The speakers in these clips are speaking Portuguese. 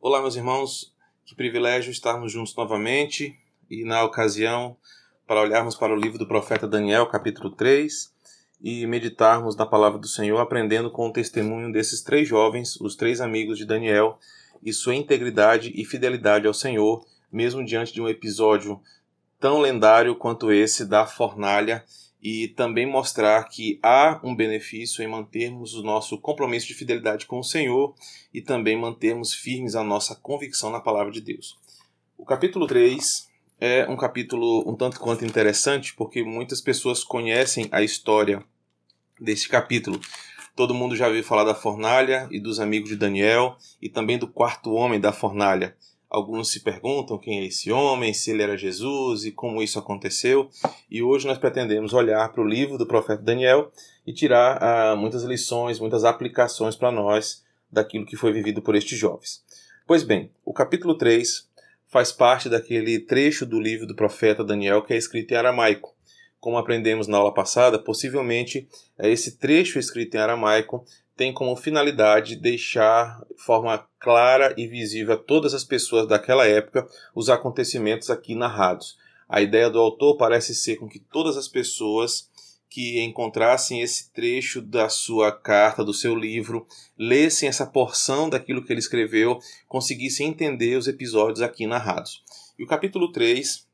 Olá, meus irmãos, que privilégio estarmos juntos novamente e, na ocasião, para olharmos para o livro do profeta Daniel, capítulo 3, e meditarmos na palavra do Senhor, aprendendo com o testemunho desses três jovens, os três amigos de Daniel, e sua integridade e fidelidade ao Senhor, mesmo diante de um episódio tão lendário quanto esse da fornalha e também mostrar que há um benefício em mantermos o nosso compromisso de fidelidade com o Senhor e também mantermos firmes a nossa convicção na palavra de Deus. O capítulo 3 é um capítulo um tanto quanto interessante porque muitas pessoas conhecem a história deste capítulo. Todo mundo já ouviu falar da fornalha e dos amigos de Daniel e também do quarto homem da fornalha. Alguns se perguntam quem é esse homem, se ele era Jesus e como isso aconteceu. E hoje nós pretendemos olhar para o livro do profeta Daniel e tirar ah, muitas lições, muitas aplicações para nós daquilo que foi vivido por estes jovens. Pois bem, o capítulo 3 faz parte daquele trecho do livro do profeta Daniel que é escrito em aramaico. Como aprendemos na aula passada, possivelmente é esse trecho escrito em aramaico tem como finalidade deixar de forma clara e visível a todas as pessoas daquela época os acontecimentos aqui narrados. A ideia do autor parece ser com que todas as pessoas que encontrassem esse trecho da sua carta, do seu livro, lessem essa porção daquilo que ele escreveu, conseguissem entender os episódios aqui narrados. E o capítulo 3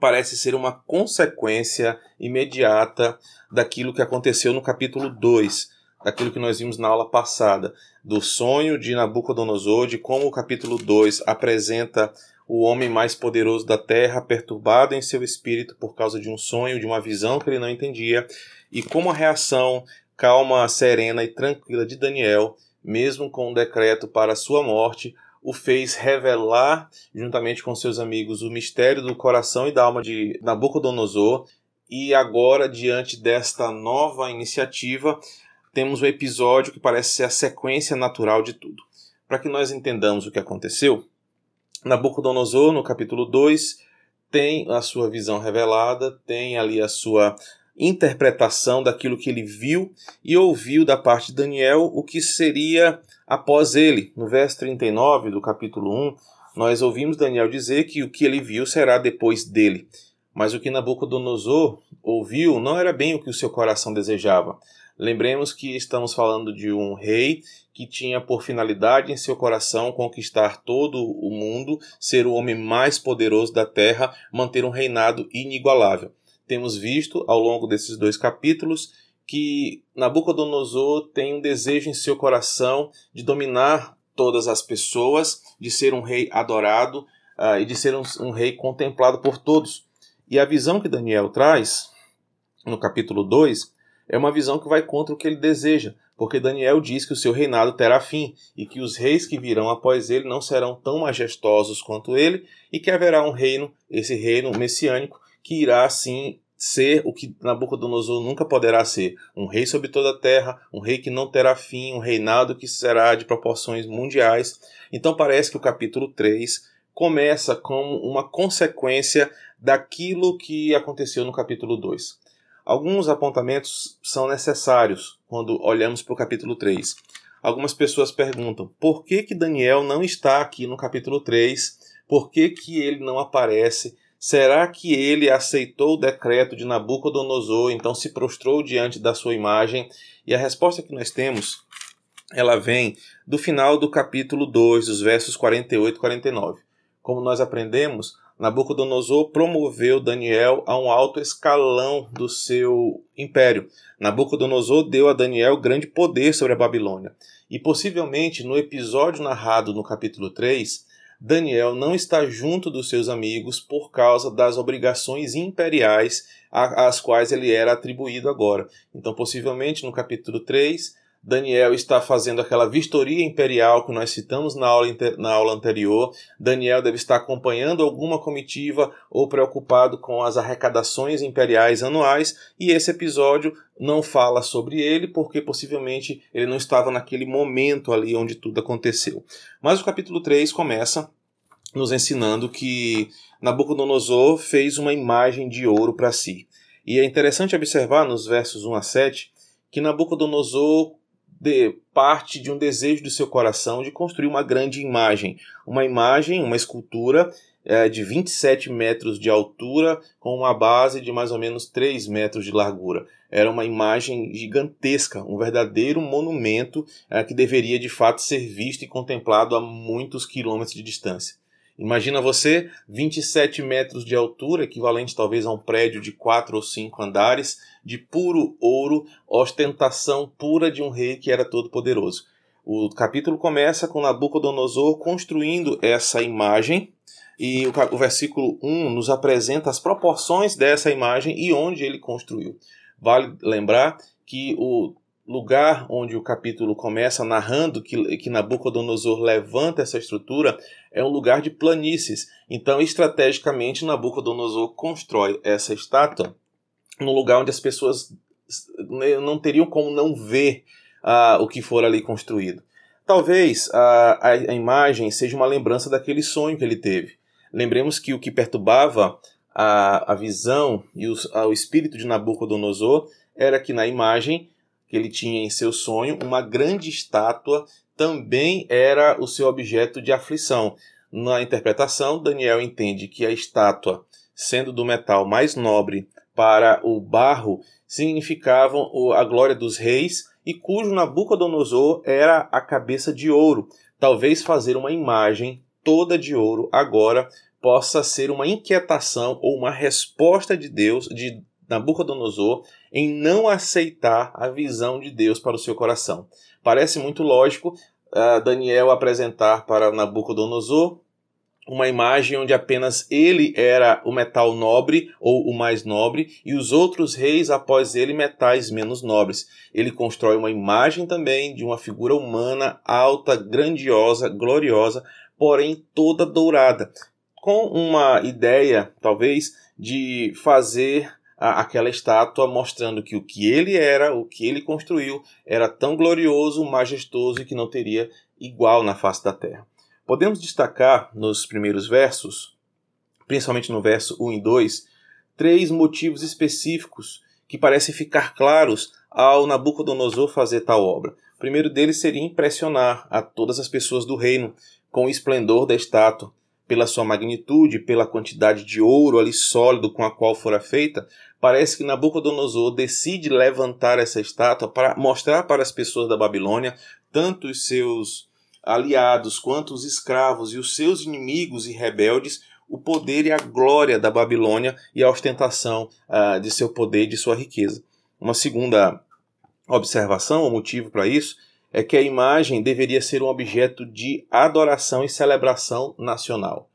parece ser uma consequência imediata daquilo que aconteceu no capítulo 2 daquilo que nós vimos na aula passada, do sonho de Nabucodonosor, de como o capítulo 2 apresenta o homem mais poderoso da terra, perturbado em seu espírito por causa de um sonho, de uma visão que ele não entendia, e como a reação calma, serena e tranquila de Daniel, mesmo com o um decreto para sua morte, o fez revelar, juntamente com seus amigos, o mistério do coração e da alma de Nabucodonosor. E agora, diante desta nova iniciativa, temos o episódio que parece ser a sequência natural de tudo. Para que nós entendamos o que aconteceu, Nabucodonosor, no capítulo 2, tem a sua visão revelada, tem ali a sua interpretação daquilo que ele viu e ouviu da parte de Daniel o que seria após ele. No verso 39 do capítulo 1, nós ouvimos Daniel dizer que o que ele viu será depois dele. Mas o que Nabucodonosor ouviu não era bem o que o seu coração desejava. Lembremos que estamos falando de um rei que tinha por finalidade em seu coração conquistar todo o mundo, ser o homem mais poderoso da terra, manter um reinado inigualável. Temos visto ao longo desses dois capítulos que Nabucodonosor tem um desejo em seu coração de dominar todas as pessoas, de ser um rei adorado uh, e de ser um, um rei contemplado por todos. E a visão que Daniel traz no capítulo 2 é uma visão que vai contra o que ele deseja, porque Daniel diz que o seu reinado terá fim e que os reis que virão após ele não serão tão majestosos quanto ele e que haverá um reino, esse reino messiânico, que irá assim ser o que Nabucodonosor nunca poderá ser, um rei sobre toda a terra, um rei que não terá fim, um reinado que será de proporções mundiais. Então parece que o capítulo 3 começa como uma consequência daquilo que aconteceu no capítulo 2. Alguns apontamentos são necessários quando olhamos para o capítulo 3. Algumas pessoas perguntam por que, que Daniel não está aqui no capítulo 3, por que, que ele não aparece. Será que ele aceitou o decreto de Nabucodonosor, então se prostrou diante da sua imagem? E a resposta que nós temos, ela vem do final do capítulo 2, dos versos 48 e 49. Como nós aprendemos, Nabucodonosor promoveu Daniel a um alto escalão do seu império. Nabucodonosor deu a Daniel grande poder sobre a Babilônia. E possivelmente no episódio narrado no capítulo 3, Daniel não está junto dos seus amigos por causa das obrigações imperiais às quais ele era atribuído agora. Então, possivelmente no capítulo 3, Daniel está fazendo aquela vistoria imperial que nós citamos na aula, na aula anterior. Daniel deve estar acompanhando alguma comitiva ou preocupado com as arrecadações imperiais anuais, e esse episódio não fala sobre ele porque possivelmente ele não estava naquele momento ali onde tudo aconteceu. Mas o capítulo 3 começa nos ensinando que Nabucodonosor fez uma imagem de ouro para si. E é interessante observar nos versos 1 a 7 que Nabucodonosor de, parte de um desejo do seu coração de construir uma grande imagem. Uma imagem, uma escultura é, de 27 metros de altura, com uma base de mais ou menos 3 metros de largura. Era uma imagem gigantesca, um verdadeiro monumento é, que deveria de fato ser visto e contemplado a muitos quilômetros de distância. Imagina você, 27 metros de altura, equivalente talvez a um prédio de 4 ou 5 andares, de puro ouro, ostentação pura de um rei que era todo poderoso. O capítulo começa com Nabucodonosor construindo essa imagem, e o, versículo 1 nos apresenta as proporções dessa imagem e onde ele construiu. Vale lembrar que o lugar onde o capítulo começa narrando que, que Nabucodonosor levanta essa estrutura é um lugar de planícies. Então, estrategicamente, Nabucodonosor constrói essa estátua num lugar onde as pessoas não teriam como não ver uh, o que for ali construído. Talvez uh, a, a imagem seja uma lembrança daquele sonho que ele teve. Lembremos que o que perturbava a, a visão e os, a, o espírito de Nabucodonosor era que na imagem que ele tinha em seu sonho, uma grande estátua também era o seu objeto de aflição. Na interpretação, Daniel entende que a estátua, sendo do metal mais nobre para o barro, significavam a glória dos reis e cujo Nabucodonosor era a cabeça de ouro. Talvez fazer uma imagem toda de ouro agora possa ser uma inquietação ou uma resposta de Deus, de Nabucodonosor em não aceitar a visão de Deus para o seu coração. Parece muito lógico uh, Daniel apresentar para Nabucodonosor uma imagem onde apenas ele era o metal nobre ou o mais nobre e os outros reis após ele metais menos nobres. Ele constrói uma imagem também de uma figura humana alta, grandiosa, gloriosa, porém toda dourada, com uma ideia talvez de fazer aquela estátua mostrando que o que ele era, o que ele construiu, era tão glorioso, majestoso e que não teria igual na face da terra. Podemos destacar nos primeiros versos, principalmente no verso 1 e 2, três motivos específicos que parecem ficar claros ao Nabucodonosor fazer tal obra. O primeiro deles seria impressionar a todas as pessoas do reino com o esplendor da estátua, pela sua magnitude, pela quantidade de ouro ali sólido com a qual fora feita, parece que Nabucodonosor decide levantar essa estátua para mostrar para as pessoas da Babilônia, tanto os seus aliados quanto os escravos e os seus inimigos e rebeldes, o poder e a glória da Babilônia e a ostentação uh, de seu poder e de sua riqueza. Uma segunda observação, ou motivo para isso, é que a imagem deveria ser um objeto de adoração e celebração nacional.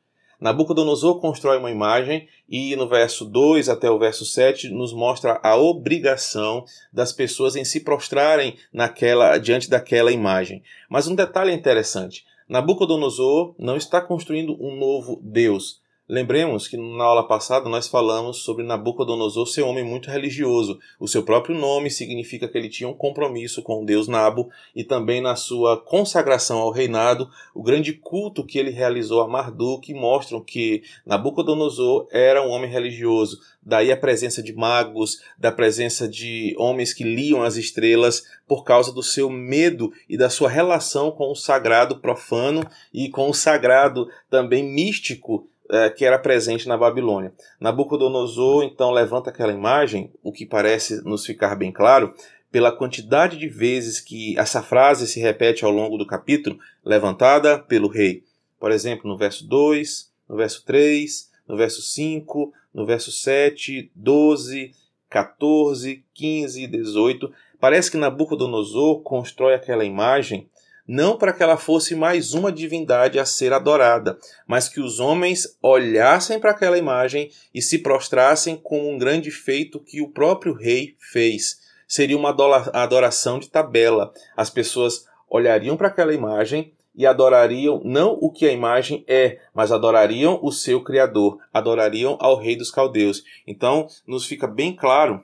Nabucodonosor constrói uma imagem e no verso 2 até o verso 7 nos mostra a obrigação das pessoas em se prostrarem naquela diante daquela imagem. Mas um detalhe interessante, Nabucodonosor não está construindo um novo Deus, Lembremos que na aula passada nós falamos sobre Nabucodonosor ser um homem muito religioso. O seu próprio nome significa que ele tinha um compromisso com o deus Nabo e também na sua consagração ao reinado, o grande culto que ele realizou a Marduk mostram que Nabucodonosor era um homem religioso. Daí a presença de magos, da presença de homens que liam as estrelas por causa do seu medo e da sua relação com o sagrado profano e com o sagrado também místico é, que era presente na Babilônia. Nabucodonosor então levanta aquela imagem, o que parece nos ficar bem claro, pela quantidade de vezes que essa frase se repete ao longo do capítulo, levantada pelo rei. Por exemplo, no verso 2, no verso 3, no verso 5, no verso 7, 12, 14, 15 e 18. Parece que Nabucodonosor constrói aquela imagem não para que ela fosse mais uma divindade a ser adorada, mas que os homens olhassem para aquela imagem e se prostrassem com um grande feito que o próprio rei fez. Seria uma adoração de tabela. As pessoas olhariam para aquela imagem e adorariam não o que a imagem é, mas adorariam o seu Criador, adorariam ao Rei dos Caldeus. Então, nos fica bem claro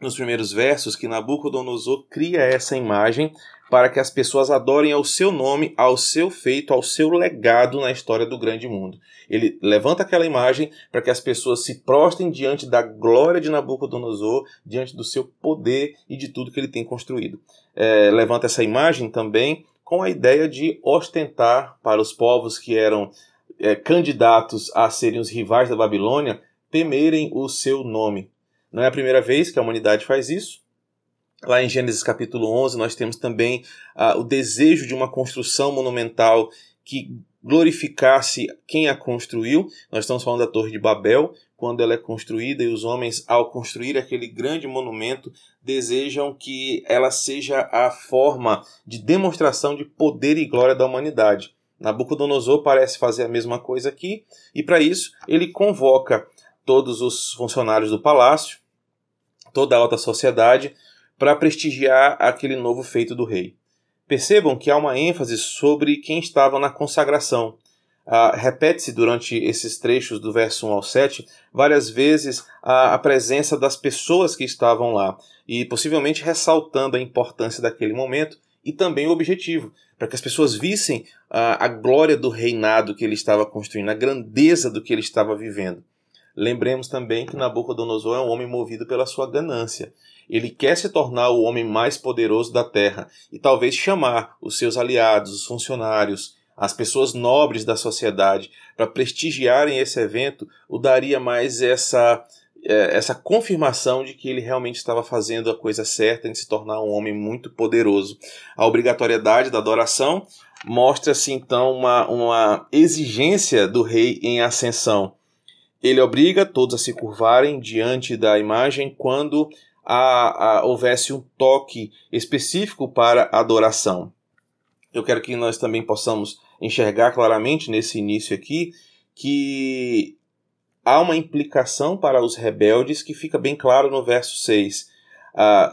nos primeiros versos que Nabucodonosor cria essa imagem para que as pessoas adorem ao seu nome, ao seu feito, ao seu legado na história do grande mundo. Ele levanta aquela imagem para que as pessoas se prostrem diante da glória de Nabucodonosor, diante do seu poder e de tudo que ele tem construído. é, levanta essa imagem também com a ideia de ostentar para os povos que eram é, candidatos a serem os rivais da Babilônia temerem o seu nome. Não é a primeira vez que a humanidade faz isso. Lá em Gênesis capítulo 11, nós temos também uh, o desejo de uma construção monumental que glorificasse quem a construiu. Nós estamos falando da Torre de Babel, quando ela é construída, e os homens, ao construir aquele grande monumento, desejam que ela seja a forma de demonstração de poder e glória da humanidade. Nabucodonosor parece fazer a mesma coisa aqui, e para isso ele convoca todos os funcionários do palácio, toda a alta sociedade, para prestigiar aquele novo feito do rei. Percebam que há uma ênfase sobre quem estava na consagração. Uh, Repete-se durante esses trechos do verso 1 ao 7 várias vezes a, a presença das pessoas que estavam lá, e possivelmente ressaltando a importância daquele momento e também o objetivo, para que as pessoas vissem uh, a glória do reinado que ele estava construindo, a grandeza do que ele estava vivendo. Lembremos também que Nabucodonosor é um homem movido pela sua ganância. Ele quer se tornar o homem mais poderoso da terra e talvez chamar os seus aliados, os funcionários, as pessoas nobres da sociedade para prestigiarem esse evento, o daria mais essa é, essa confirmação de que ele realmente estava fazendo a coisa certa em se tornar um homem muito poderoso. A obrigatoriedade da adoração mostra-se então uma, uma exigência do rei em ascensão. Ele obriga todos a se curvarem diante da imagem quando a, a, houvesse um toque específico para adoração. Eu quero que nós também possamos enxergar claramente nesse início aqui que há uma implicação para os rebeldes que fica bem claro no verso 6. Ah,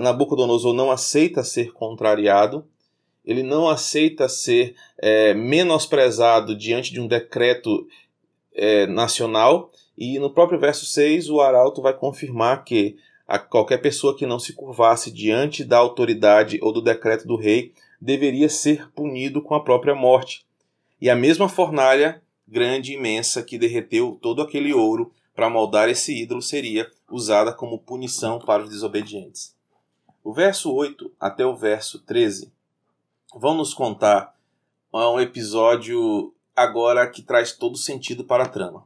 Nabucodonosor não aceita ser contrariado, ele não aceita ser é, menosprezado diante de um decreto é, nacional. E no próprio verso 6, o arauto vai confirmar que a qualquer pessoa que não se curvasse diante da autoridade ou do decreto do rei deveria ser punido com a própria morte. E a mesma fornalha grande e imensa que derreteu todo aquele ouro para moldar esse ídolo seria usada como punição para os desobedientes. O verso 8 até o verso 13 vão nos contar um episódio agora que traz todo sentido para a trama.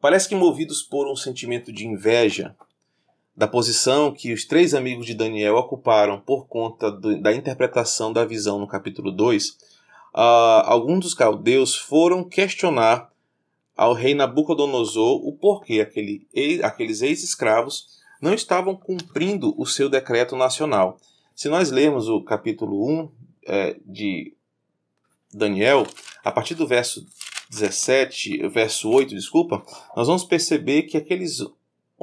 Parece que movidos por um sentimento de inveja da posição que os três amigos de Daniel ocuparam por conta do, da interpretação da visão no capítulo 2, uh, ah, alguns dos caldeus foram questionar ao rei Nabucodonosor o porquê aquele, aqueles ex-escravos não estavam cumprindo o seu decreto nacional. Se nós lermos o capítulo 1 é, de Daniel, a partir do verso 17, verso 8, desculpa, nós vamos perceber que aqueles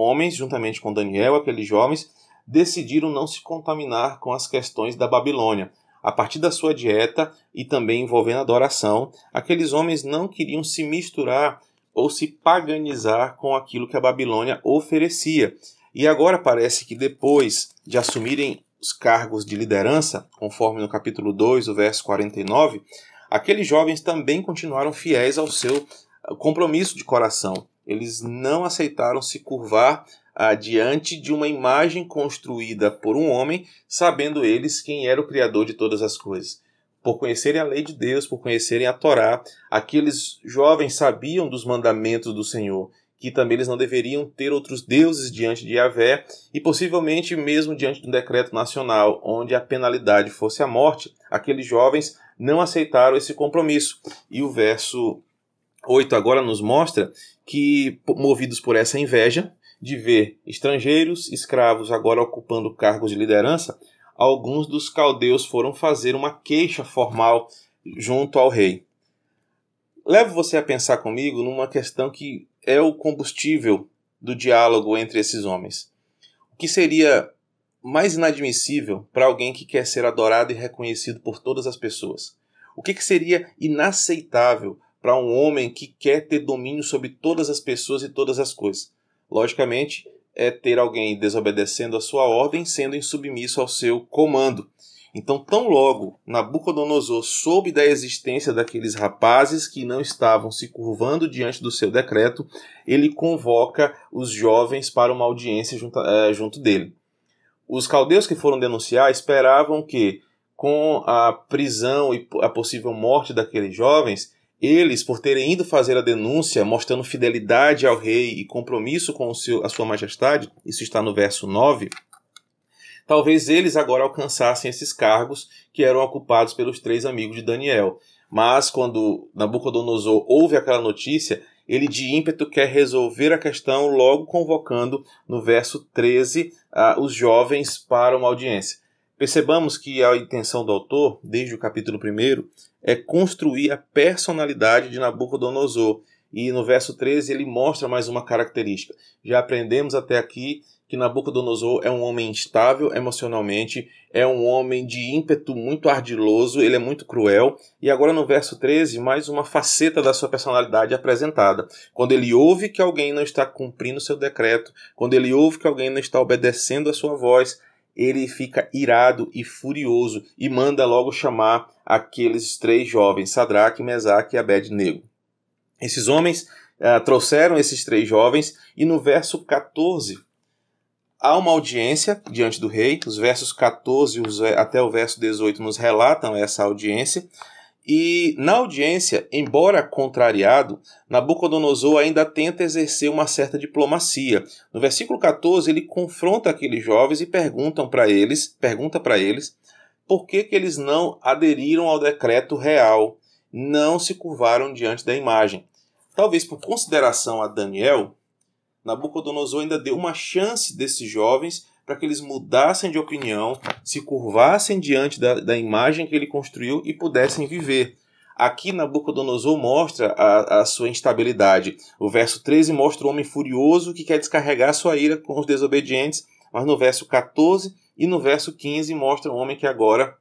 homens, juntamente com Daniel, aqueles jovens, decidiram não se contaminar com as questões da Babilônia. A partir da sua dieta e também envolvendo adoração, aqueles homens não queriam se misturar ou se paganizar com aquilo que a Babilônia oferecia. E agora parece que depois de assumirem os cargos de liderança, conforme no capítulo 2, o verso 49, aqueles jovens também continuaram fiéis ao seu compromisso de coração. Eles não aceitaram se curvar ah, diante de uma imagem construída por um homem, sabendo eles quem era o Criador de todas as coisas. Por conhecerem a lei de Deus, por conhecerem a Torá, aqueles jovens sabiam dos mandamentos do Senhor, que também eles não deveriam ter outros deuses diante de Yahvé, e possivelmente mesmo diante de um decreto nacional, onde a penalidade fosse a morte, aqueles jovens não aceitaram esse compromisso. E o verso 8 agora nos mostra que, movidos por essa inveja de ver estrangeiros, escravos agora ocupando cargos de liderança, alguns dos caldeus foram fazer uma queixa formal junto ao rei. Levo você a pensar comigo numa questão que é o combustível do diálogo entre esses homens. O que seria mais inadmissível para alguém que quer ser adorado e reconhecido por todas as pessoas? O que, que seria inaceitável para um homem que quer ter domínio sobre todas as pessoas e todas as coisas? Logicamente, é ter alguém desobedecendo a sua ordem, sendo insubmisso ao seu comando. Então, tão logo Nabucodonosor soube da existência daqueles rapazes que não estavam se curvando diante do seu decreto, ele convoca os jovens para uma audiência junto, é, junto dele Os caldeus que foram denunciar esperavam que, com a prisão e a possível morte daqueles jovens, eles, por terem ido fazer a denúncia, mostrando fidelidade ao rei e compromisso com seu, a sua majestade, isso está no verso 9, talvez eles agora alcançassem esses cargos que eram ocupados pelos três amigos de Daniel. Mas quando Nabucodonosor ouve aquela notícia, ele de ímpeto quer resolver a questão, logo convocando no verso 13 uh, os jovens para uma audiência. Percebamos que a intenção do autor, desde o capítulo 1, é construir a personalidade de Nabucodonosor. E no verso 13 ele mostra mais uma característica. Já aprendemos até aqui que Nabucodonosor é um homem instável emocionalmente, é um homem de ímpeto muito ardiloso, ele é muito cruel. E agora no verso 13, mais uma faceta da sua personalidade apresentada. Quando ele ouve que alguém não está cumprindo seu decreto, quando ele ouve que alguém não está obedecendo a sua voz, ele fica irado e furioso e manda logo chamar aqueles três jovens, Sadraque, Mesaque e Abed-Nego. Esses homens uh, trouxeram esses três jovens e no verso 14 Há uma audiência diante do rei, os versos 14 até o verso 18 nos relatam essa audiência. E na audiência, embora contrariado, Nabucodonosor ainda tenta exercer uma certa diplomacia. No versículo 14, ele confronta aqueles jovens e perguntam para eles, pergunta para eles, por que, que eles não aderiram ao decreto real, não se curvaram diante da imagem. Talvez por consideração a Daniel, Nabucodonosor ainda deu uma chance desses jovens para que eles mudassem de opinião, se curvassem diante da, da imagem que ele construiu e pudessem viver. Aqui Nabucodonosor mostra a, a, sua instabilidade. O verso 13 mostra o homem furioso que quer descarregar sua ira com os desobedientes, mas no verso 14 e no verso 15 mostra um homem que agora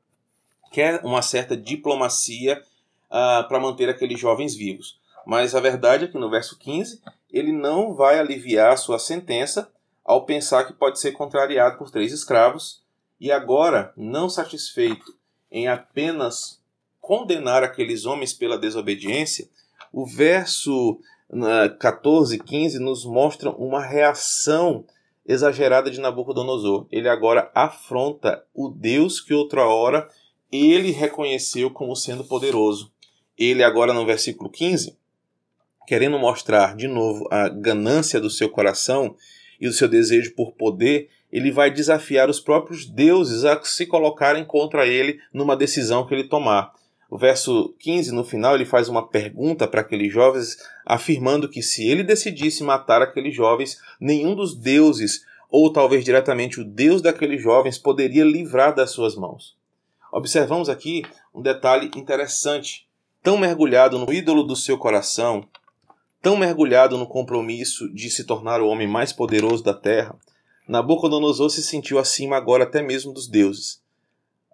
quer uma certa diplomacia uh, para manter aqueles jovens vivos. Mas a verdade é que no verso 15 ele não vai aliviar sua sentença ao pensar que pode ser contrariado por três escravos, e agora, não satisfeito em apenas condenar aqueles homens pela desobediência, o verso 14 e 15 nos mostra uma reação exagerada de Nabucodonosor. Ele agora afronta o Deus que outra hora ele reconheceu como sendo poderoso. Ele agora no versículo 15 querendo mostrar de novo a ganância do seu coração e o seu desejo por poder, ele vai desafiar os próprios deuses a se colocarem contra ele numa decisão que ele tomar. O verso 15, no final, ele faz uma pergunta para aqueles jovens, afirmando que se ele decidisse matar aqueles jovens, nenhum dos deuses, ou talvez diretamente o Deus daqueles jovens, poderia livrar das suas mãos. Observamos aqui um detalhe interessante. Tão mergulhado no ídolo do seu coração, Tão mergulhado no compromisso de se tornar o homem mais poderoso da terra, Nabucodonosor se sentiu acima agora até mesmo dos deuses.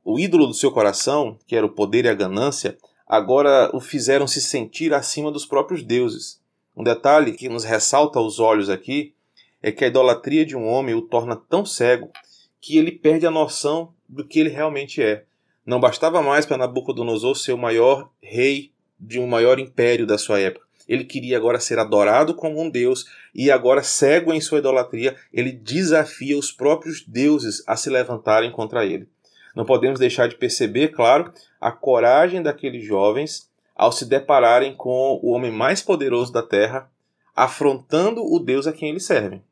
O ídolo do seu coração, que era o poder e a ganância, agora o fizeram se sentir acima dos próprios deuses. Um detalhe que nos ressalta aos olhos aqui é que a idolatria de um homem o torna tão cego que ele perde a noção do que ele realmente é. Não bastava mais para Nabucodonosor ser o maior rei de um maior império da sua época ele queria agora ser adorado como um deus e agora cego em sua idolatria, ele desafia os próprios deuses a se levantarem contra ele. Não podemos deixar de perceber, claro, a coragem daqueles jovens ao se depararem com o homem mais poderoso da terra, afrontando o Deus a quem eles servem.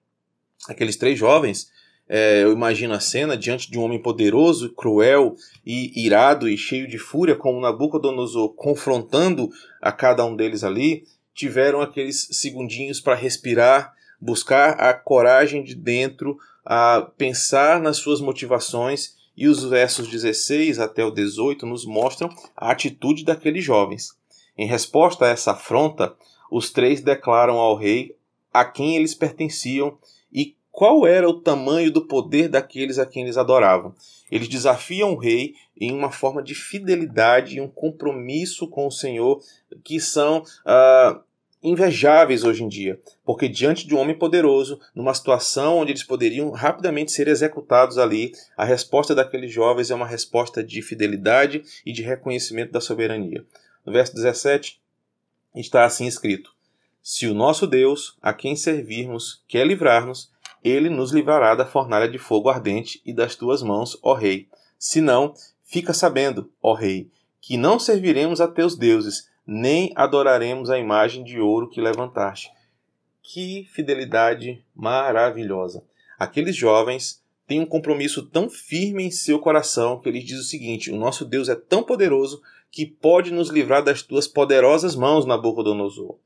Aqueles três jovens, é, eu imagino a cena diante de um homem poderoso, cruel e irado e cheio de fúria, como Nabucodonosor confrontando a cada um deles ali, tiveram aqueles segundinhos para respirar, buscar a coragem de dentro, a pensar nas suas motivações, e os versos 16 até o 18 nos mostram a atitude daqueles jovens. Em resposta a essa afronta, os três declaram ao rei a quem eles pertenciam e qual era o tamanho do poder daqueles a quem eles adoravam. Eles desafiam o rei em uma forma de fidelidade e um compromisso com o Senhor que são uh, invejáveis hoje em dia, porque diante de um homem poderoso, numa situação onde eles poderiam rapidamente ser executados ali, a resposta daqueles jovens é uma resposta de fidelidade e de reconhecimento da soberania. No verso 17 está assim escrito: Se o nosso Deus, a quem servirmos, quer livrar-nos, ele nos livrará da fornalha de fogo ardente e das tuas mãos, ó rei. Se não, fica sabendo, ó rei, que não serviremos a teus deuses, nem adoraremos a imagem de ouro que levantaste. Que fidelidade maravilhosa! Aqueles jovens têm um compromisso tão firme em seu coração que eles dizem o seguinte: o nosso Deus é tão poderoso que pode nos livrar das tuas poderosas mãos, Nabucodonosor.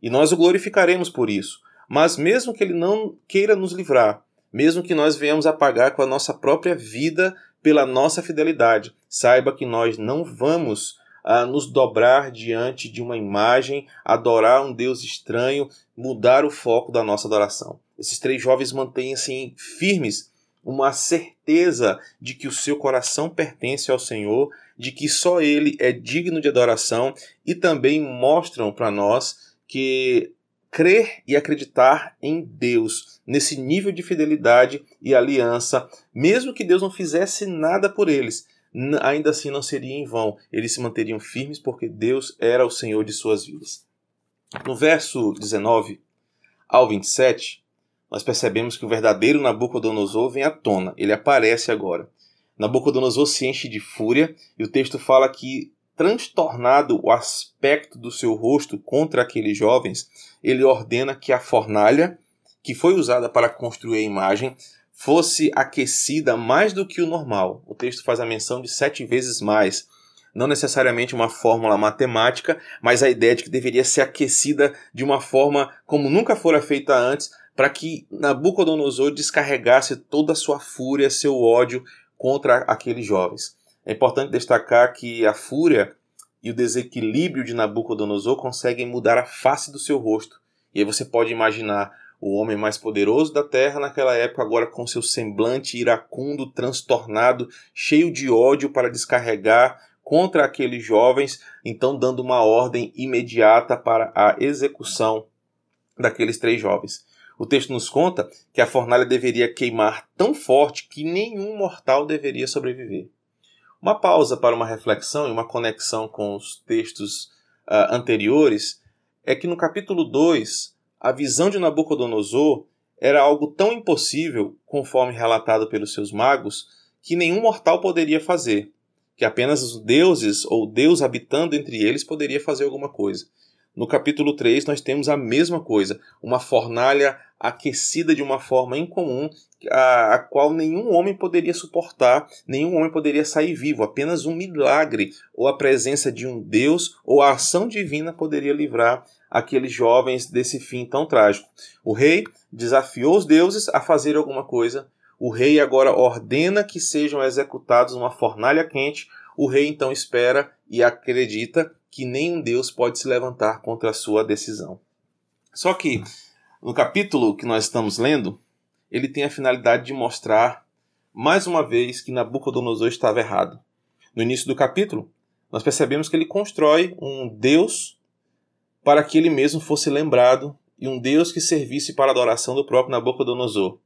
E nós o glorificaremos por isso. Mas mesmo que ele não queira nos livrar, mesmo que nós venhamos a pagar com a nossa própria vida pela nossa fidelidade, saiba que nós não vamos a nos dobrar diante de uma imagem, adorar um Deus estranho, mudar o foco da nossa adoração. Esses três jovens mantêm-se firmes, uma certeza de que o seu coração pertence ao Senhor, de que só Ele é digno de adoração e também mostram para nós que crer e acreditar em Deus, nesse nível de fidelidade e aliança, mesmo que Deus não fizesse nada por eles, ainda assim não seria em vão. Eles se manteriam firmes porque Deus era o Senhor de suas vidas. No verso 19 ao 27, nós percebemos que o verdadeiro Nabucodonosor vem à tona, ele aparece agora. Nabucodonosor se enche de fúria e o texto fala que, transtornado o aspecto do seu rosto contra aqueles jovens, ele ordena que a fornalha que foi usada para construir a imagem fosse aquecida mais do que o normal. O texto faz a menção de sete vezes mais. Não necessariamente uma fórmula matemática, mas a ideia de que deveria ser aquecida de uma forma como nunca fora feita antes, para que Nabucodonosor descarregasse toda a sua fúria, seu ódio contra aqueles jovens. É importante destacar que a fúria e o desequilíbrio de Nabucodonosor conseguem mudar a face do seu rosto. E aí você pode imaginar o homem mais poderoso da terra naquela época, agora com seu semblante iracundo, transtornado, cheio de ódio para descarregar contra aqueles jovens, então dando uma ordem imediata para a execução daqueles três jovens. O texto nos conta que a fornalha deveria queimar tão forte que nenhum mortal deveria sobreviver. Uma pausa para uma reflexão e uma conexão com os textos uh, anteriores é que no capítulo 2 a visão de Nabucodonosor era algo tão impossível, conforme relatado pelos seus magos, que nenhum mortal poderia fazer, que apenas os deuses ou Deus habitando entre eles poderia fazer alguma coisa. No capítulo 3, nós temos a mesma coisa, uma fornalha aquecida de uma forma incomum, a, a, qual nenhum homem poderia suportar, nenhum homem poderia sair vivo, apenas um milagre, ou a presença de um Deus, ou a ação divina poderia livrar aqueles jovens desse fim tão trágico. O rei desafiou os deuses a fazer alguma coisa. O rei agora ordena que sejam executados numa fornalha quente. O rei então espera e acredita que nenhum deus pode se levantar contra a sua decisão. Só que no capítulo que nós estamos lendo, ele tem a finalidade de mostrar mais uma vez que Nabucodonosor estava errado. No início do capítulo, nós percebemos que ele constrói um deus para que ele mesmo fosse lembrado e um Deus que servisse para a adoração do próprio Nabucodonosor.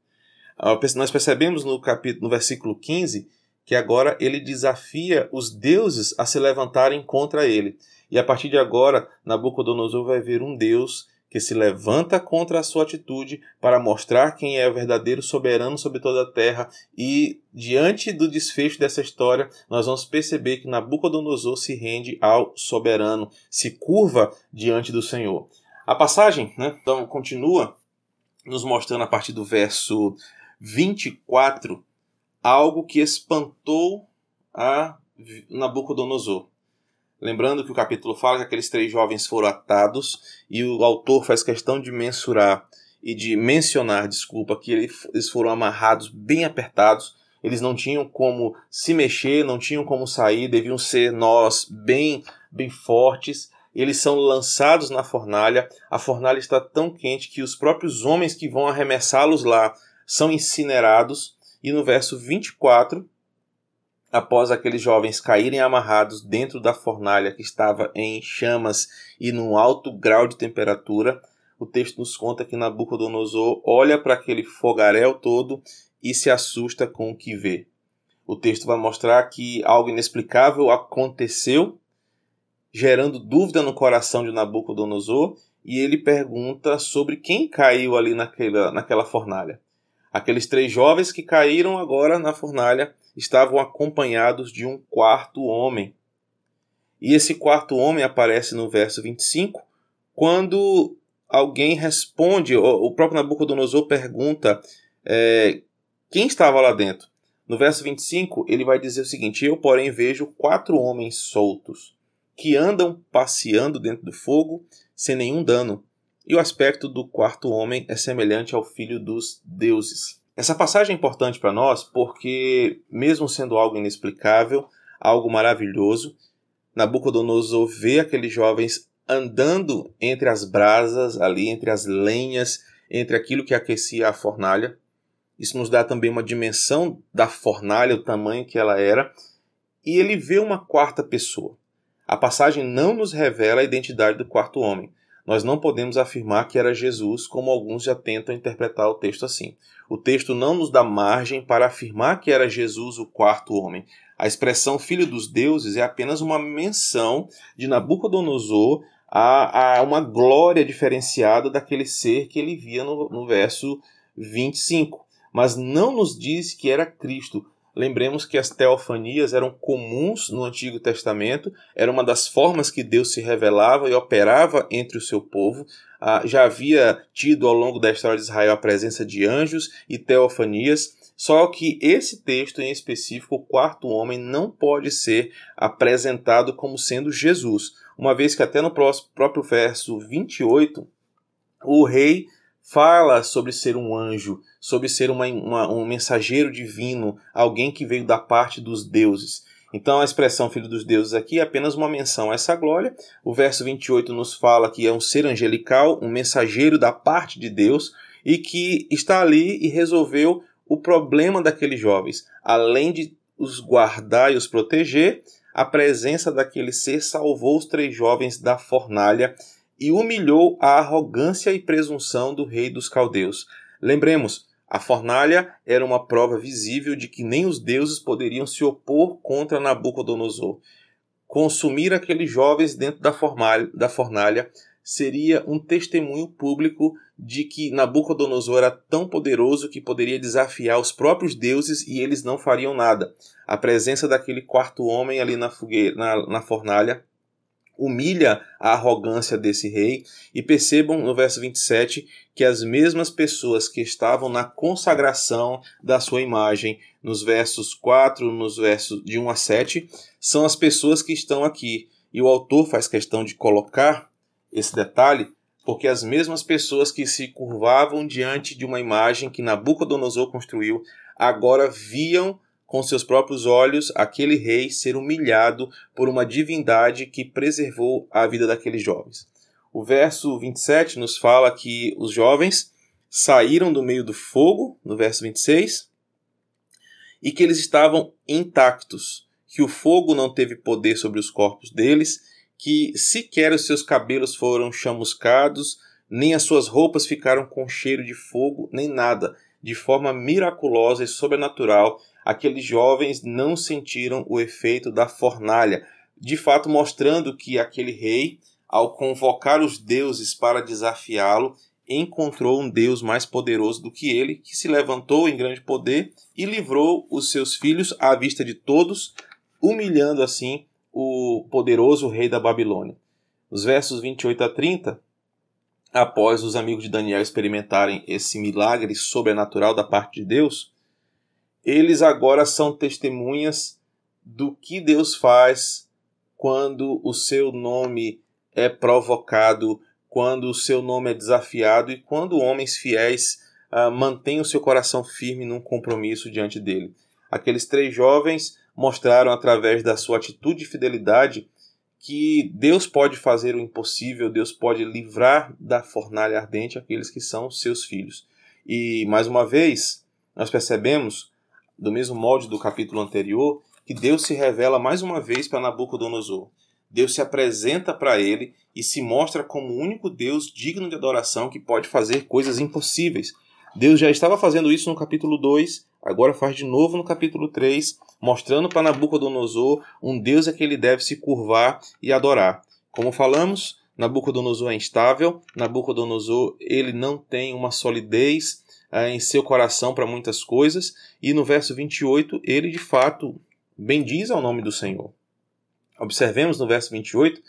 Ah, nós percebemos no capítulo, no versículo 15, que agora ele desafia os deuses a se levantarem contra ele. E a partir de agora, Nabucodonosor vai ver um Deus que se levanta contra a sua atitude para mostrar quem é o verdadeiro soberano sobre toda a terra. E diante do desfecho dessa história, nós vamos perceber que Nabucodonosor se rende ao soberano, se curva diante do Senhor. A passagem, né, então, continua nos mostrando a partir do verso 24 algo que espantou a Nabucodonosor. Lembrando que o capítulo fala que aqueles três jovens foram atados e o autor faz questão de mensurar e de mencionar, desculpa, que eles foram amarrados bem apertados. Eles não tinham como se mexer, não tinham como sair, deviam ser nós bem, bem fortes. Eles são lançados na fornalha. A fornalha está tão quente que os próprios homens que vão arremessá-los lá são incinerados. E no verso 24, após aqueles jovens caírem amarrados dentro da fornalha que estava em chamas e num alto grau de temperatura, o texto nos conta que Nabucodonosor olha para aquele fogaréu todo e se assusta com o que vê. O texto vai mostrar que algo inexplicável aconteceu, gerando dúvida no coração de Nabucodonosor, e ele pergunta sobre quem caiu ali naquela, naquela fornalha. Aqueles três jovens que caíram agora na fornalha estavam acompanhados de um quarto homem. E esse quarto homem aparece no verso 25, quando alguém responde, o próprio Nabucodonosor pergunta é, quem estava lá dentro. No verso 25, ele vai dizer o seguinte: Eu, porém, vejo quatro homens soltos, que andam passeando dentro do fogo sem nenhum dano. E o aspecto do quarto homem é semelhante ao filho dos deuses. Essa passagem é importante para nós porque, mesmo sendo algo inexplicável, algo maravilhoso, Nabucodonosor vê aqueles jovens andando entre as brasas, ali entre as lenhas, entre aquilo que aquecia a fornalha. Isso nos dá também uma dimensão da fornalha, o tamanho que ela era. E ele vê uma quarta pessoa. A passagem não nos revela a identidade do quarto homem. Nós não podemos afirmar que era Jesus, como alguns já tentam interpretar o texto assim. O texto não nos dá margem para afirmar que era Jesus o quarto homem. A expressão filho dos deuses é apenas uma menção de Nabucodonosor a, a uma glória diferenciada daquele ser que ele via no, no verso 25. Mas não nos diz que era Cristo. Lembremos que as teofanias eram comuns no Antigo Testamento, era uma das formas que Deus se revelava e operava entre o seu povo. Ah, já havia tido ao longo da história de Israel a presença de anjos e teofanias, só que esse texto em específico, o quarto homem, não pode ser apresentado como sendo Jesus uma vez que até no próprio verso 28, o rei fala sobre ser um anjo, sobre ser uma, uma, um mensageiro divino, alguém que veio da parte dos deuses. Então a expressão filho dos deuses aqui é apenas uma menção a essa glória. O verso 28 nos fala que é um ser angelical, um mensageiro da parte de Deus e que está ali e resolveu o problema daqueles jovens. Além de os guardar e os proteger, a presença daquele ser salvou os três jovens da fornalha e humilhou a arrogância e presunção do rei dos caldeus. Lembremos, a fornalha era uma prova visível de que nem os deuses poderiam se opor contra Nabucodonosor. Consumir aqueles jovens dentro da fornalha, seria um testemunho público de que Nabucodonosor era tão poderoso que poderia desafiar os próprios deuses e eles não fariam nada. A presença daquele quarto homem ali na fogueira, na, na fornalha, humilha a arrogância desse rei. E percebam no verso 27 que as mesmas pessoas que estavam na consagração da sua imagem, nos versos 4, nos versos de 1 a 7, são as pessoas que estão aqui. E o autor faz questão de colocar esse detalhe porque as mesmas pessoas que se curvavam diante de uma imagem que Nabucodonosor construiu agora viam com seus próprios olhos aquele rei ser humilhado por uma divindade que preservou a vida daqueles jovens. O verso 27 nos fala que os jovens saíram do meio do fogo, no verso 26, e que eles estavam intactos, que o fogo não teve poder sobre os corpos deles que sequer os seus cabelos foram chamuscados, nem as suas roupas ficaram com cheiro de fogo, nem nada. De forma miraculosa e sobrenatural, aqueles jovens não sentiram o efeito da fornalha, de fato mostrando que aquele rei, ao convocar os deuses para desafiá-lo, encontrou um Deus mais poderoso do que ele, que se levantou em grande poder e livrou os seus filhos à vista de todos, humilhando assim o poderoso rei da Babilônia. Os versos 28 a 30, após os amigos de Daniel experimentarem esse milagre sobrenatural da parte de Deus, eles agora são testemunhas do que Deus faz quando o seu nome é provocado, quando o seu nome é desafiado e quando homens fiéis uh, mantêm o seu coração firme num compromisso diante dele. Aqueles três jovens mostraram através da sua atitude e fidelidade que Deus pode fazer o impossível, Deus pode livrar da fornalha ardente aqueles que são seus filhos. E mais uma vez, nós percebemos, do mesmo molde do capítulo anterior, que Deus se revela mais uma vez para Nabucodonosor. Deus se apresenta para ele e se mostra como o único Deus digno de adoração que pode fazer coisas impossíveis. Deus já estava fazendo isso no capítulo 2, agora faz de novo no capítulo 3, mostrando para Nabucodonosor um Deus a que ele deve se curvar e adorar. Como falamos, Nabucodonosor é instável, Nabucodonosor ele não tem uma solidez uh, em seu coração para muitas coisas, e no verso 28 ele de fato bendiz ao nome do Senhor. Observemos no verso 28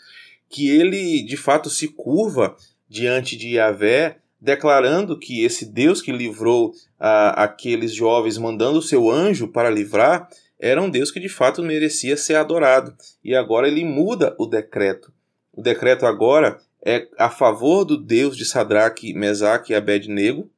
que ele de fato se curva diante de Yahvé, declarando que esse Deus que livrou uh, aqueles jovens, mandando o seu anjo para livrar, era um Deus que de fato merecia ser adorado. E agora ele muda o decreto. O decreto agora é a favor do Deus de Sadraque, Mesaque e Abednego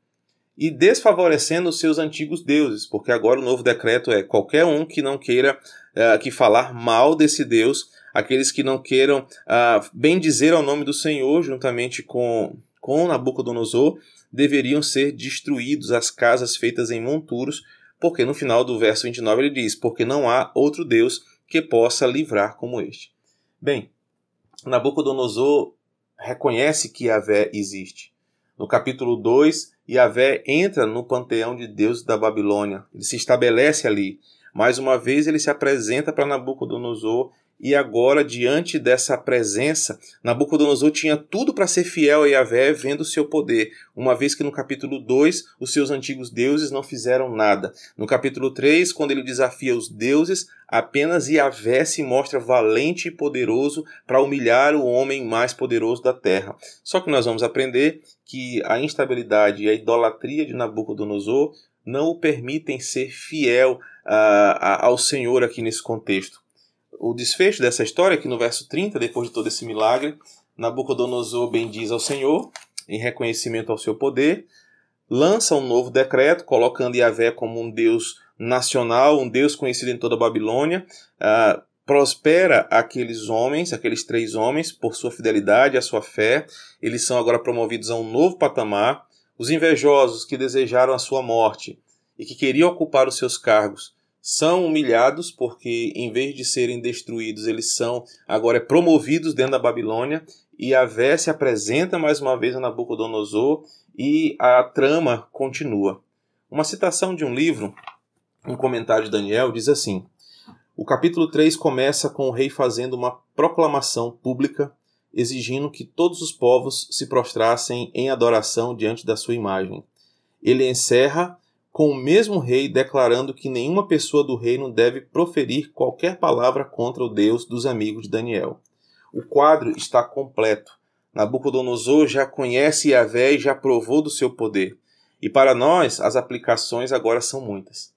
e desfavorecendo os seus antigos deuses, porque agora o novo decreto é qualquer um que não queira uh, que falar mal desse Deus, aqueles que não queiram uh, bem dizer ao nome do Senhor juntamente com, com Nabucodonosor, deveriam ser destruídos as casas feitas em monturos, porque no final do verso 29 ele diz: Porque não há outro Deus que possa livrar como este. Bem, Nabucodonosor reconhece que Yahvé existe. No capítulo 2, Yahvé entra no panteão de deuses da Babilônia. Ele se estabelece ali. Mais uma vez ele se apresenta para Nabucodonosor e agora, diante dessa presença, Nabucodonosor tinha tudo para ser fiel a Yahvé, vendo o seu poder, uma vez que no capítulo 2 os seus antigos deuses não fizeram nada. No capítulo 3, quando ele desafia os deuses, apenas Yahvé se mostra valente e poderoso para humilhar o homem mais poderoso da terra. Só que nós vamos aprender que a instabilidade e a idolatria de Nabucodonosor não o permitem ser fiel uh, ao Senhor aqui nesse contexto o desfecho dessa história, que no verso 30, depois de todo esse milagre, Nabucodonosor bendiz ao Senhor, em reconhecimento ao seu poder, lança um novo decreto, colocando Yahvé como um Deus nacional, um Deus conhecido em toda a Babilônia, uh, prospera aqueles homens, aqueles três homens, por sua fidelidade, a sua fé, eles são agora promovidos a um novo patamar. Os invejosos que desejaram a sua morte e que queriam ocupar os seus cargos são humilhados porque em vez de serem destruídos, eles são agora promovidos dentro da Babilônia e a Vé se apresenta mais uma vez a Nabucodonosor e a trama continua. Uma citação de um livro, um comentário de Daniel, diz assim: O capítulo 3 começa com o rei fazendo uma proclamação pública exigindo que todos os povos se prostrassem em adoração diante da sua imagem. Ele encerra com o mesmo rei declarando que nenhuma pessoa do reino deve proferir qualquer palavra contra o Deus dos amigos de Daniel. O quadro está completo. Nabucodonosor já conhece Yahvé e já provou do seu poder. E para nós, as aplicações agora são muitas.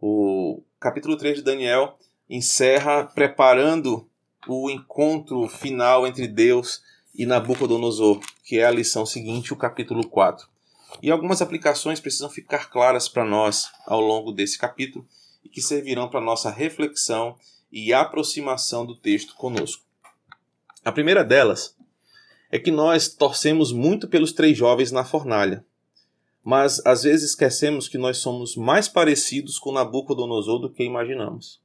O capítulo 3 de Daniel encerra preparando o encontro final entre Deus e Nabucodonosor, que é a lição seguinte, o capítulo 4. E algumas aplicações precisam ficar claras para nós ao longo desse capítulo e que servirão para nossa reflexão e aproximação do texto conosco. A primeira delas é que nós torcemos muito pelos três jovens na fornalha, mas às vezes esquecemos que nós somos mais parecidos com Nabucodonosor do que imaginamos.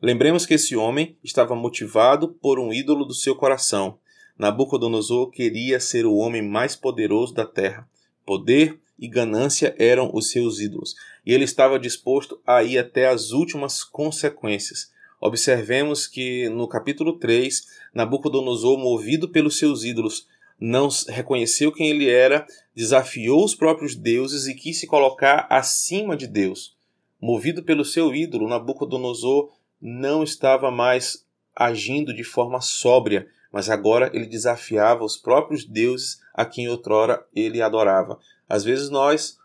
Lembremos que esse homem estava motivado por um ídolo do seu coração. Nabucodonosor queria ser o homem mais poderoso da terra Poder e ganância eram os seus ídolos, e ele estava disposto a ir até as últimas consequências. Observemos que no capítulo 3, Nabucodonosor, movido pelos seus ídolos, não reconheceu quem ele era, desafiou os próprios deuses e quis se colocar acima de Deus. Movido pelo seu ídolo, Nabucodonosor não estava mais agindo de forma sóbria, mas agora ele desafiava os próprios deuses a quem outrora ele adorava. Às vezes nós,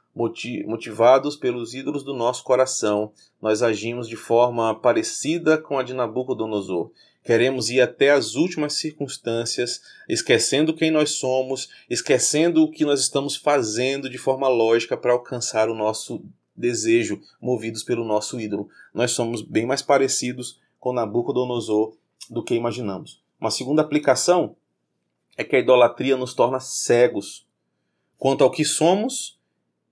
motivados pelos ídolos do nosso coração, nós agimos de forma parecida com a de Nabucodonosor. Queremos ir até as últimas circunstâncias, esquecendo quem nós somos, esquecendo o que nós estamos fazendo de forma lógica para alcançar o nosso desejo, movidos pelo nosso ídolo. Nós somos bem mais parecidos com Nabucodonosor do que imaginamos. Uma segunda aplicação é que a idolatria nos torna cegos quanto ao que somos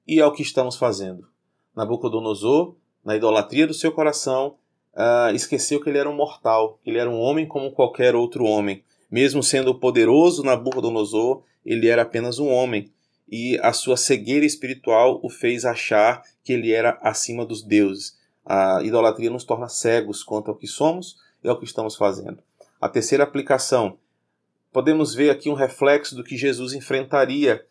e ao que estamos fazendo. Nabucodonosor, na idolatria do seu coração, uh, esqueceu que ele era um mortal, que ele era um homem como qualquer outro homem. Mesmo sendo poderoso Nabucodonosor, ele era apenas um homem, e a sua cegueira espiritual o fez achar que ele era acima dos deuses. A idolatria nos torna cegos quanto ao que somos e ao que estamos fazendo. A terceira aplicação, podemos ver aqui um reflexo do que Jesus enfrentaria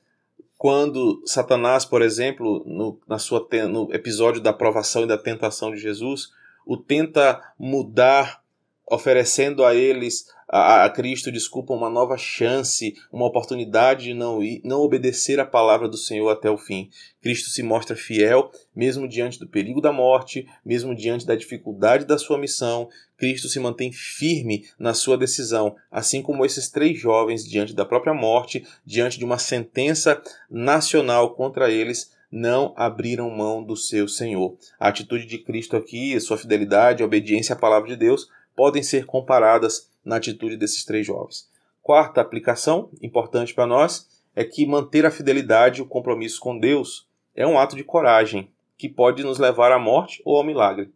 quando Satanás, por exemplo, no, na sua, no episódio da provação e da tentação de Jesus, o tenta mudar, oferecendo a eles a, a, Cristo, desculpa, uma nova chance, uma oportunidade de não, ir, não obedecer a palavra do Senhor até o fim. Cristo se mostra fiel, mesmo diante do perigo da morte, mesmo diante da dificuldade da sua missão. Cristo se mantém firme na sua decisão, assim como esses três jovens, diante da própria morte, diante de uma sentença nacional contra eles, não abriram mão do seu Senhor. A atitude de Cristo aqui, sua fidelidade, a obediência à palavra de Deus, podem ser comparadas na atitude desses três jovens. Quarta aplicação, importante para nós, é que manter a fidelidade e o compromisso com Deus é um ato de coragem que pode nos levar à morte ou ao milagre.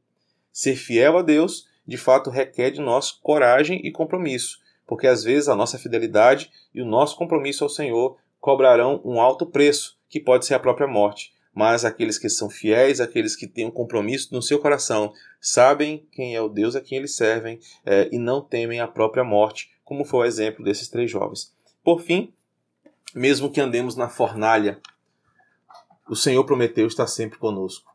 Ser fiel a Deus, de fato, requer de nós coragem e compromisso, porque às vezes a nossa fidelidade e o nosso compromisso ao Senhor cobrarão um alto preço, que pode ser a própria morte mas aqueles que são fiéis, aqueles que têm um compromisso no seu coração, sabem quem é o Deus a quem eles servem é, e não temem a própria morte, como foi o exemplo desses três jovens. Por fim, mesmo que andemos na fornalha, o Senhor prometeu estar sempre conosco.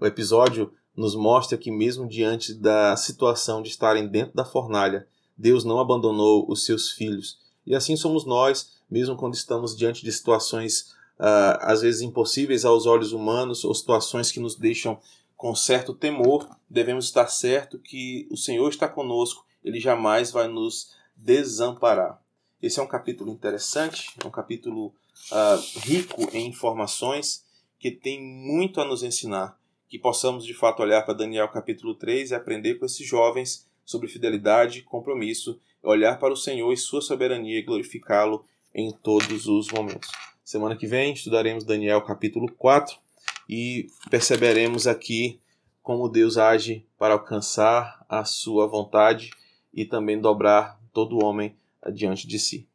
O episódio nos mostra que, mesmo diante da situação de estarem dentro da fornalha, Deus não abandonou os seus filhos. E assim somos nós, mesmo quando estamos diante de situações uh, às vezes impossíveis aos olhos humanos, ou situações que nos deixam com certo temor, devemos estar certo que o Senhor está conosco, ele jamais vai nos desamparar. Esse é um capítulo interessante, é um capítulo uh, rico em informações que tem muito a nos ensinar. Que possamos de fato olhar para Daniel capítulo 3 e aprender com esses jovens sobre fidelidade compromisso, olhar para o Senhor e sua soberania e glorificá-lo em todos os momentos. Semana que vem estudaremos Daniel capítulo 4 e perceberemos aqui como Deus age para alcançar a sua vontade e também dobrar todo homem diante de si.